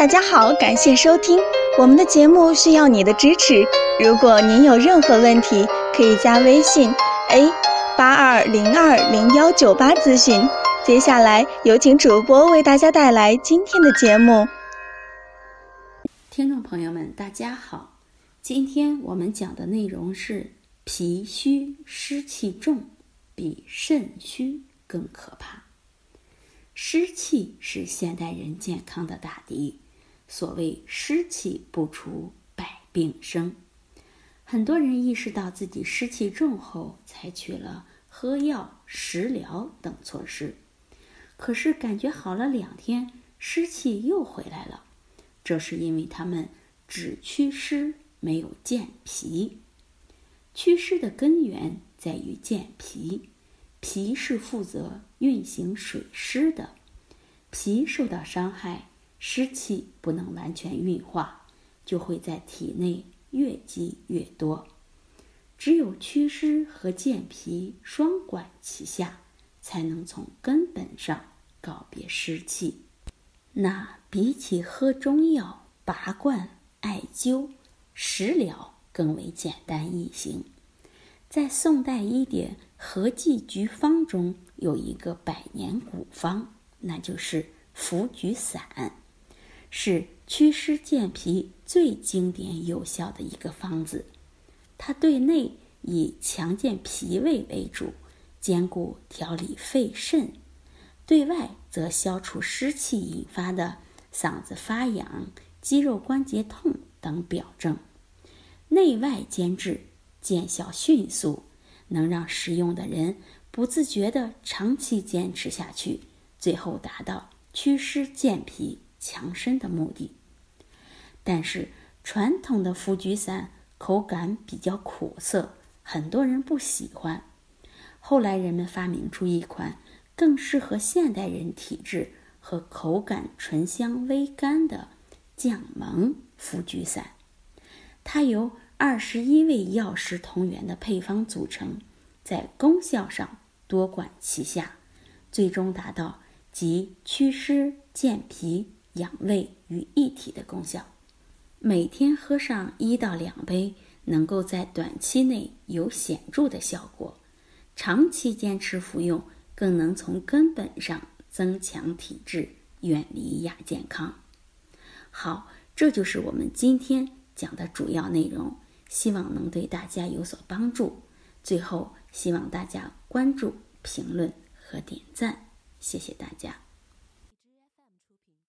大家好，感谢收听我们的节目，需要你的支持。如果您有任何问题，可以加微信 a 八二零二零幺九八咨询。接下来有请主播为大家带来今天的节目。听众朋友们，大家好，今天我们讲的内容是脾虚湿气重，比肾虚更可怕。湿气是现代人健康的大敌。所谓湿气不除，百病生。很多人意识到自己湿气重后，采取了喝药、食疗等措施，可是感觉好了两天，湿气又回来了。这是因为他们只祛湿，没有健脾。祛湿的根源在于健脾，脾是负责运行水湿的。脾受到伤害，湿气不能完全运化，就会在体内越积越多。只有祛湿和健脾双管齐下，才能从根本上告别湿气。那比起喝中药、拔罐、艾灸、食疗更为简单易行。在宋代医典《合剂局方》中有一个百年古方。那就是茯菊散，是祛湿健脾最经典有效的一个方子。它对内以强健脾胃为主，兼顾调理肺肾；对外则消除湿气引发的嗓子发痒、肌肉关节痛等表症。内外兼治，见效迅速，能让使用的人不自觉地长期坚持下去。最后达到祛湿健脾、强身的目的。但是传统的茯菊散口感比较苦涩，很多人不喜欢。后来人们发明出一款更适合现代人体质和口感醇香微甘的降蒙茯菊散。它由二十一味药食同源的配方组成，在功效上多管齐下，最终达到。即祛湿、健脾、养胃于一体的功效。每天喝上一到两杯，能够在短期内有显著的效果；长期坚持服用，更能从根本上增强体质，远离亚健康。好，这就是我们今天讲的主要内容，希望能对大家有所帮助。最后，希望大家关注、评论和点赞。谢谢大家。